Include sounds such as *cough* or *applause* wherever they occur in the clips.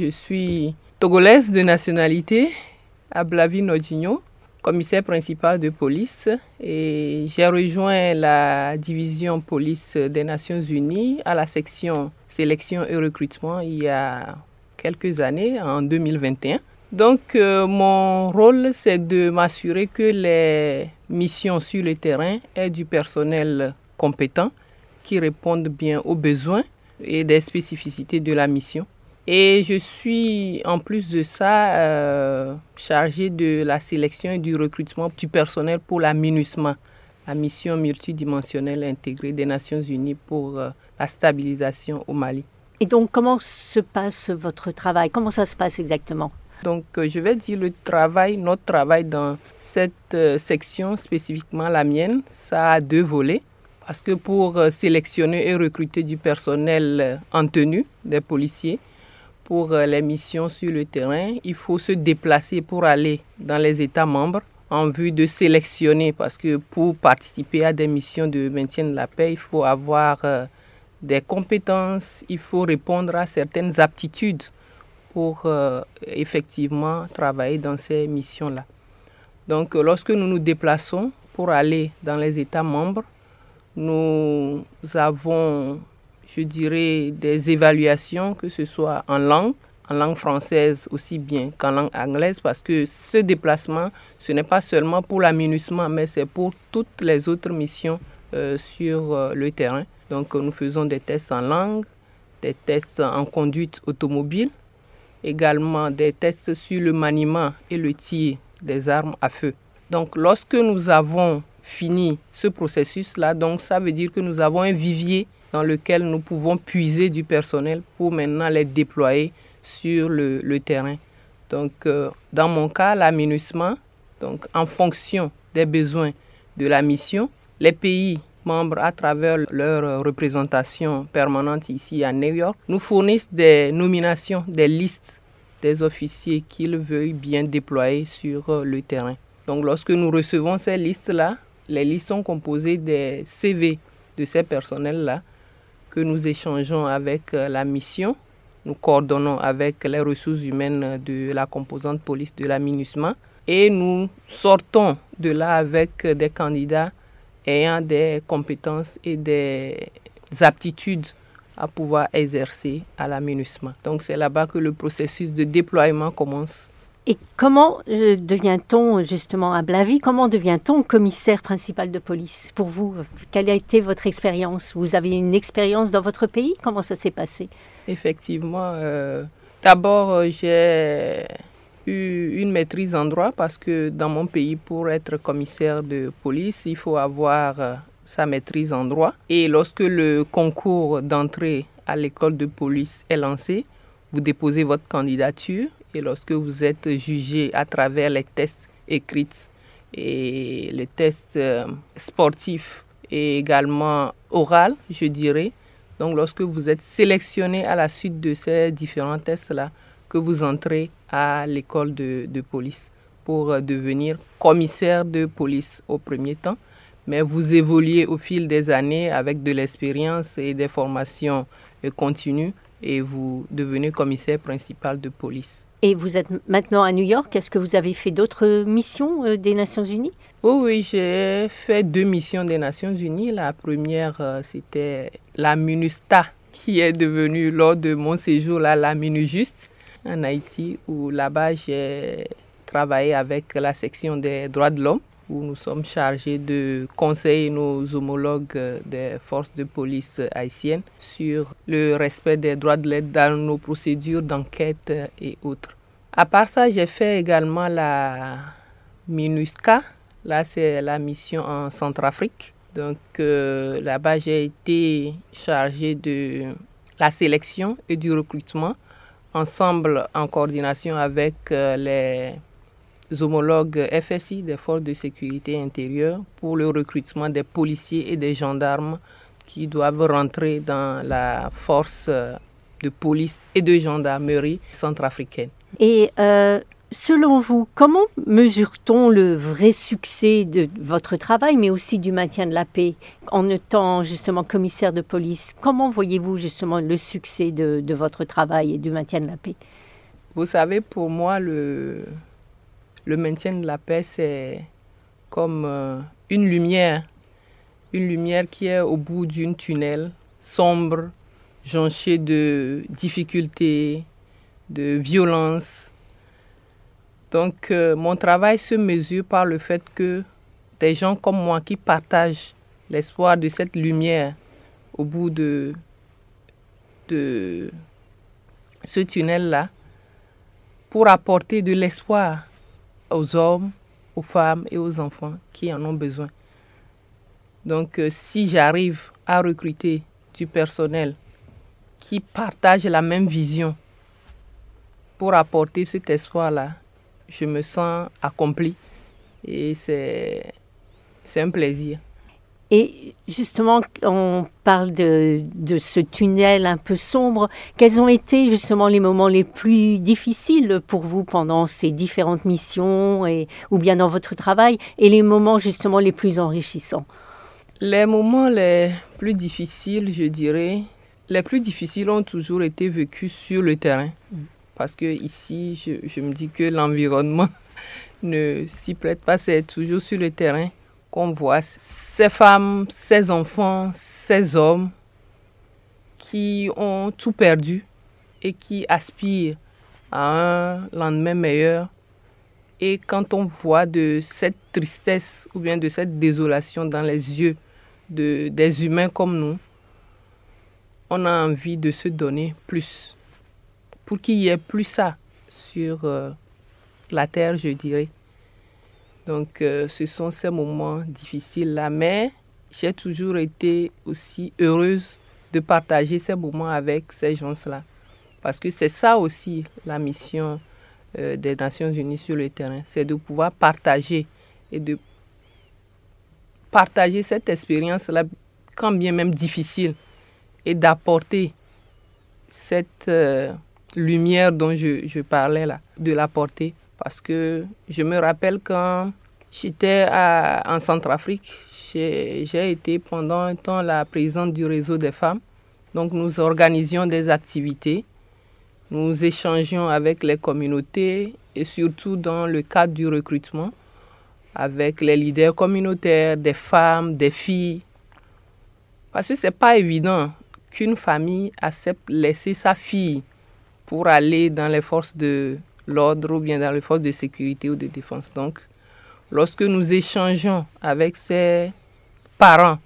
Je suis togolaise de nationalité, Ablavi Nodjinho, commissaire principal de police et j'ai rejoint la division police des Nations Unies à la section sélection et recrutement il y a quelques années, en 2021. Donc euh, mon rôle, c'est de m'assurer que les missions sur le terrain aient du personnel compétent qui répondent bien aux besoins et des spécificités de la mission. Et je suis en plus de ça euh, chargée de la sélection et du recrutement du personnel pour la MINUSMA, la mission multidimensionnelle intégrée des Nations Unies pour euh, la stabilisation au Mali. Et donc comment se passe votre travail? Comment ça se passe exactement? Donc, euh, je vais dire le travail, notre travail dans cette section, spécifiquement la mienne, ça a deux volets. Parce que pour sélectionner et recruter du personnel en tenue, des policiers, pour euh, les missions sur le terrain, il faut se déplacer pour aller dans les États membres en vue de sélectionner, parce que pour participer à des missions de maintien de la paix, il faut avoir euh, des compétences, il faut répondre à certaines aptitudes pour euh, effectivement travailler dans ces missions-là. Donc lorsque nous nous déplaçons pour aller dans les États membres, nous avons je dirais, des évaluations, que ce soit en langue, en langue française aussi bien qu'en langue anglaise, parce que ce déplacement, ce n'est pas seulement pour l'aménagement, mais c'est pour toutes les autres missions euh, sur euh, le terrain. Donc nous faisons des tests en langue, des tests en conduite automobile, également des tests sur le maniement et le tir des armes à feu. Donc lorsque nous avons fini ce processus-là, donc ça veut dire que nous avons un vivier dans lequel nous pouvons puiser du personnel pour maintenant les déployer sur le, terrain. Donc, euh, dans mon cas, l'aménagement, donc en fonction des besoins de la mission, les pays membres, à travers leur représentation permanente ici à New York, nous fournissent des nominations, des listes des officiers qu'ils veulent bien déployer sur euh, le terrain. Donc, lorsque nous recevons ces listes-là, les listes sont composées des CV de ces personnels-là nous échangeons avec euh, la mission. Nous coordonnons avec les ressources humaines de la composante police de la et nous sortons de là avec des candidats ayant des compétences et des aptitudes à pouvoir exercer à la. Donc c'est là-bas que le processus de déploiement commence et comment euh, devient-on justement à Blavie Comment devient-on commissaire principal de police pour vous? Quelle a été votre expérience? Vous avez une expérience dans votre pays? Comment ça s'est passé? Effectivement, euh, d'abord euh, j'ai eu une maîtrise en droit parce que dans mon pays, pour être commissaire de police, il faut avoir sa maîtrise en droit. Et lorsque le concours d'entrée à l'école de police est lancé, vous déposez votre candidature et lorsque vous êtes jugé à travers les tests écrits et les tests euh, sportifs et également oral, je dirais, donc lorsque vous êtes sélectionné à la suite de ces différents tests-là, que vous entrez à l'école de, police pour euh, devenir commissaire de police au premier temps, mais vous évoluez au fil des années avec de l'expérience et des formations euh, continues et vous devenez commissaire principal de police. Et vous êtes maintenant à New York. Est-ce que vous avez fait d'autres missions euh, des Nations Unies? Oh Oui, j'ai fait deux missions des Nations Unies. La première, euh, c'était la MINUSTA, qui est devenue lors de mon séjour là, la MINUJUST en Haïti, où là-bas j'ai travaillé avec la section des droits de l'homme où nous sommes chargés de conseiller nos homologues des forces de police haïtiennes sur le respect des droits de l'aide dans nos procédures d'enquête et autres. À part ça, j'ai fait également la MINUSCA. Là, c'est la mission en Centrafrique. Donc euh, là-bas, j'ai été chargé de la sélection et du recrutement, ensemble en coordination avec euh, les homologues FSI des forces de sécurité intérieure pour le recrutement des policiers et des gendarmes qui doivent rentrer dans la force de police et de gendarmerie centrafricaine. Et euh, selon vous, comment mesure-t-on le vrai succès de votre travail, mais aussi du maintien de la paix en étant justement commissaire de police? Comment voyez-vous justement le succès de, de votre travail et du maintien de la paix? Vous savez, pour moi, le, le maintien de la paix, c'est comme euh, une lumière, une lumière qui est au bout d'une tunnel sombre, jonché de difficultés, de violence. Donc euh, mon travail se mesure par le fait que des gens comme moi qui partagent l'espoir de cette lumière au bout de, de ce tunnel-là, pour apporter de l'espoir aux hommes, aux femmes et aux enfants qui en ont besoin. Donc euh, si j'arrive à recruter du personnel qui partage la même vision pour apporter cet espoir-là, je me sens accompli et c'est un plaisir. Et justement, on parle de, ce tunnel un peu sombre. Quels ont été justement les moments les plus difficiles pour vous pendant ces différentes missions et, ou bien dans votre travail et les moments justement les plus enrichissants? Les moments les plus difficiles, je dirais, les plus difficiles ont toujours été vécus sur le terrain. Parce que ici, je, je me dis que l'environnement *laughs* ne s'y prête pas, c'est toujours sur le terrain qu'on voit ces femmes, ces enfants, ces hommes qui ont tout perdu et qui aspirent à un lendemain meilleur. Et quand on voit de cette tristesse ou bien de cette désolation dans les yeux de, des humains comme nous, on a envie de se donner plus. Pour qu'il y ait plus ça sur euh, la terre, je dirais. Donc, euh, ce sont ces moments difficiles-là. Mais j'ai toujours été aussi heureuse de partager ces moments avec ces gens-là. Parce que c'est ça aussi la mission euh, des Nations Unies sur le terrain. C'est de pouvoir partager et de partager cette expérience-là, quand bien même difficile, et d'apporter cette euh, lumière dont je, je parlais là, de l'apporter parce que je me rappelle quand j'étais en Centrafrique, j'ai été pendant un temps la présidente du réseau des femmes. Donc nous organisions des activités, nous échangions avec les communautés et surtout dans le cadre du recrutement avec les leaders communautaires, des femmes, des filles. Parce que ce n'est pas évident qu'une famille accepte laisser sa fille pour aller dans les forces de l'ordre ou bien dans les forces de sécurité ou de défense. Donc, lorsque nous échangeons avec ces parents,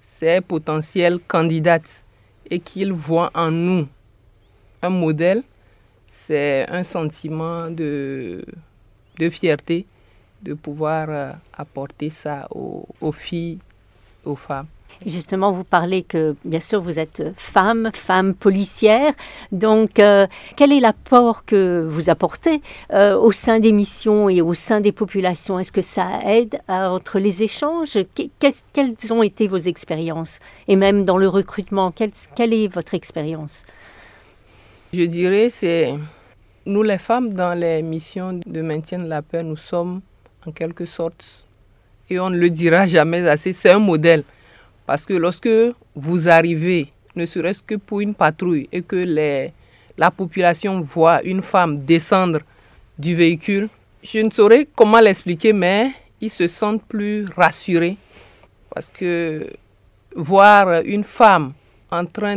ces potentiels candidates, et qu'ils voient en nous un modèle, c'est un sentiment de, fierté de pouvoir euh, apporter ça aux filles, aux femmes. Justement, vous parlez que, bien sûr, vous êtes femme, femme policière. Donc, euh, quel est l'apport que vous apportez euh, au sein des missions et au sein des populations? Est-ce que ça aide entre les échanges? Quelles ont été vos expériences? Et même dans le recrutement, quelle, quelle est votre expérience? Je dirais, c'est nous les femmes dans les missions de maintien de la paix, nous sommes en quelque sorte, et on ne le dira jamais assez, c'est un modèle. Parce que lorsque vous arrivez, ne serait-ce que pour une patrouille, et que la population voit une femme descendre du véhicule, je ne saurais comment l'expliquer, mais ils se sentent plus rassurés. Parce que voir une femme en train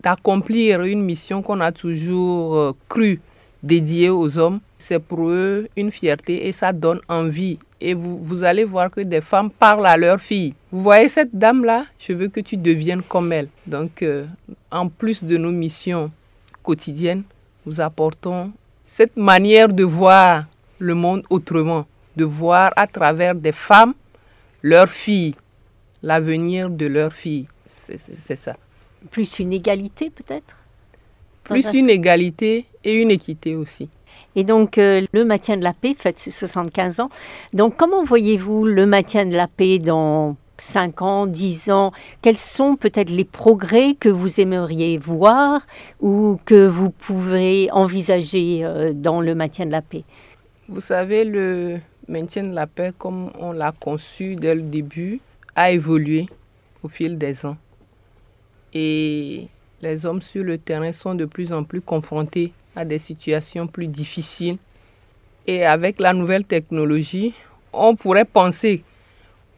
d'accomplir une mission qu'on a toujours euh, cru dédiée aux hommes, c'est pour eux une fierté et ça donne envie et vous, vous, allez voir que des femmes parlent à leurs filles. Vous voyez cette dame-là, je veux que tu deviennes comme elle. Donc, euh, en plus de nos missions quotidiennes, nous apportons cette manière de voir le monde autrement, de voir à travers des femmes leurs filles, l'avenir de leurs filles. C'est ça. Plus une égalité peut-être? Plus une égalité et une équité aussi. Et donc, euh, le maintien de la paix fête ses 75 ans. Donc, comment voyez-vous le maintien de la paix dans 5 ans, 10 ans? Quels sont peut-être les progrès que vous aimeriez voir ou que vous pouvez envisager euh, dans le maintien de la paix? Vous savez, le maintien de la paix, comme on l'a conçu dès le début, a évolué au fil des ans. Et les hommes sur le terrain sont de plus en plus confrontés à des situations plus difficiles. Et avec la nouvelle technologie, on pourrait penser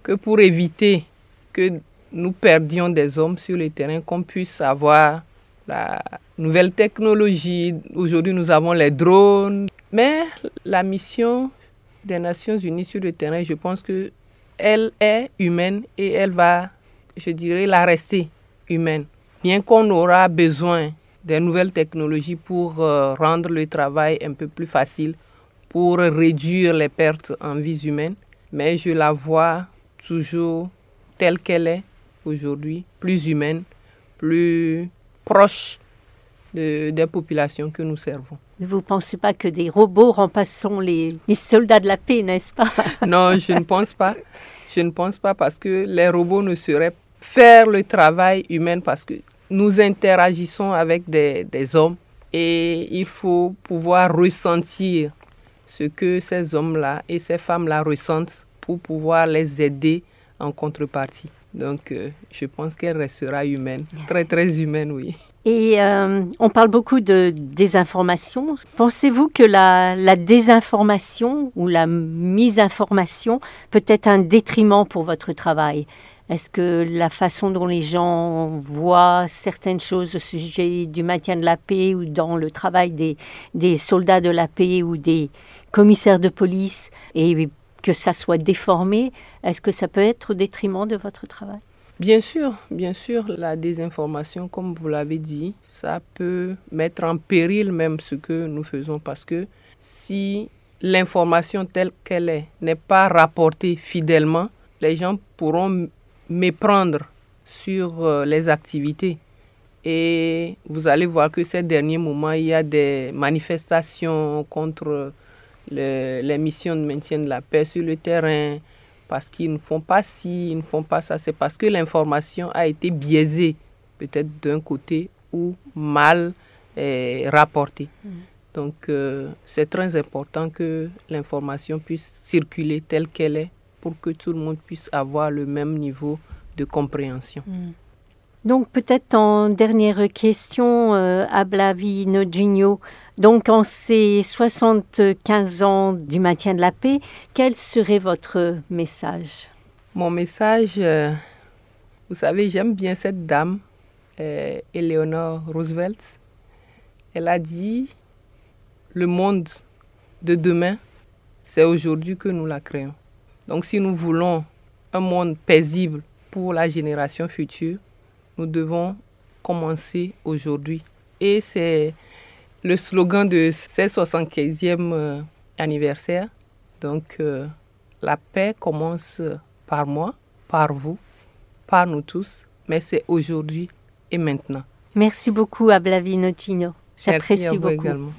que pour éviter que nous perdions des hommes sur le terrain, qu'on puisse avoir la nouvelle technologie. Aujourd'hui, nous avons les drones. Mais la mission des Nations Unies sur le terrain, je pense que elle est humaine et elle va, je dirais, la rester humaine. Bien qu'on aura besoin des nouvelles technologies pour euh, rendre le travail un peu plus facile, pour réduire les pertes en vies humaines, mais je la vois toujours telle qu'elle est aujourd'hui, plus humaine, plus proche de, des populations que nous servons. Vous ne pensez pas que des robots remplaceront les, les soldats de la paix, n'est-ce pas? *laughs* Non, je ne pense pas. Je ne pense pas parce que les robots ne seraient faire le travail humain parce que nous interagissons avec des, des hommes et il faut pouvoir ressentir ce que ces hommes-là et ces femmes-là ressentent pour pouvoir les aider en contrepartie. Donc, euh, je pense qu'elle restera humaine, très, très humaine, oui. Et euh, on parle beaucoup de désinformation. Pensez-vous que la, la, désinformation ou la mise-information peut être un détriment pour votre travail? Est-ce que la façon dont les gens voient certaines choses au sujet du maintien de la paix ou dans le travail des, des soldats de la paix ou des commissaires de police et que ça soit déformé, est-ce que ça peut être au détriment de votre travail? Bien sûr, bien sûr, la désinformation, comme vous l'avez dit, ça peut mettre en péril même ce que nous faisons parce que si l'information telle qu'elle est n'est pas rapportée fidèlement, les gens pourront méprendre sur euh, les activités. Et vous allez voir que ces derniers moments, il y a des manifestations contre le, les missions de maintien de la paix sur le terrain, parce qu'ils ne font pas ci, ils ne font pas ça. C'est parce que l'information a été biaisée, peut-être d'un côté ou mal eh, rapportée. Mm. Donc, euh, c'est très important que l'information puisse circuler telle qu'elle est pour que tout le monde puisse avoir le même niveau de compréhension. Mm. Donc peut-être en dernière question, euh, Ablavi Nogigno, donc en ces 75 ans du maintien de la paix, quel serait votre message? Mon message, euh, vous savez, j'aime bien cette dame, euh, Eleanor Roosevelt. Elle a dit, le monde de demain, c'est aujourd'hui que nous la créons. Donc si nous voulons un monde paisible pour la génération future, nous devons commencer aujourd'hui. Et c'est le slogan de ce 75e euh, anniversaire. Donc, euh, la paix commence par moi, par vous, par nous tous, mais c'est aujourd'hui et maintenant. Merci beaucoup, Ablavino Chino. J'apprécie beaucoup. Également.